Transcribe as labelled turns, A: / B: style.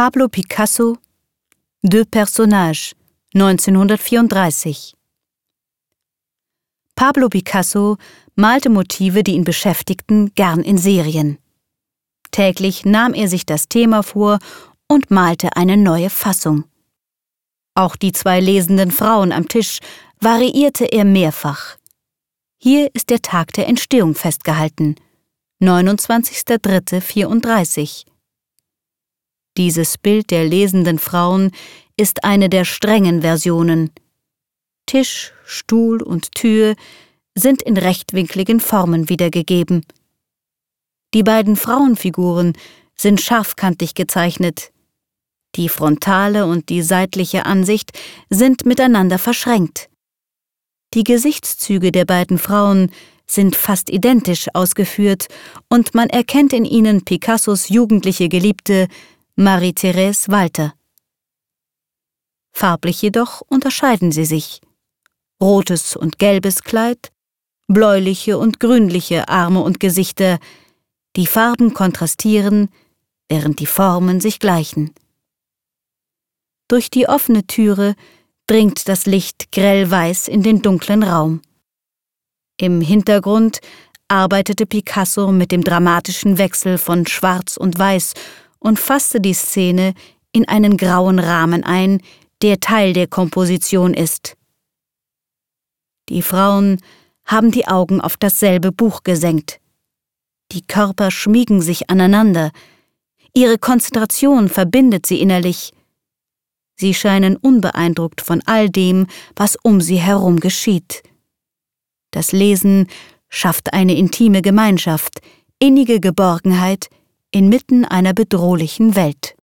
A: Pablo Picasso Deux Personnages 1934 Pablo Picasso malte Motive, die ihn beschäftigten, gern in Serien. Täglich nahm er sich das Thema vor und malte eine neue Fassung. Auch die zwei lesenden Frauen am Tisch variierte er mehrfach. Hier ist der Tag der Entstehung festgehalten, 29.03.34. Dieses Bild der lesenden Frauen ist eine der strengen Versionen. Tisch, Stuhl und Tür sind in rechtwinkligen Formen wiedergegeben. Die beiden Frauenfiguren sind scharfkantig gezeichnet. Die frontale und die seitliche Ansicht sind miteinander verschränkt. Die Gesichtszüge der beiden Frauen sind fast identisch ausgeführt und man erkennt in ihnen Picassos jugendliche Geliebte Marie-Thérèse Walter. Farblich jedoch unterscheiden sie sich. Rotes und gelbes Kleid, bläuliche und grünliche Arme und Gesichter, die Farben kontrastieren, während die Formen sich gleichen. Durch die offene Türe dringt das Licht grellweiß in den dunklen Raum. Im Hintergrund arbeitete Picasso mit dem dramatischen Wechsel von Schwarz und Weiß und fasste die Szene in einen grauen Rahmen ein, der Teil der Komposition ist. Die Frauen haben die Augen auf dasselbe Buch gesenkt. Die Körper schmiegen sich aneinander, ihre Konzentration verbindet sie innerlich, Sie scheinen unbeeindruckt von all dem, was um sie herum geschieht. Das Lesen schafft eine intime Gemeinschaft, innige Geborgenheit inmitten einer bedrohlichen Welt.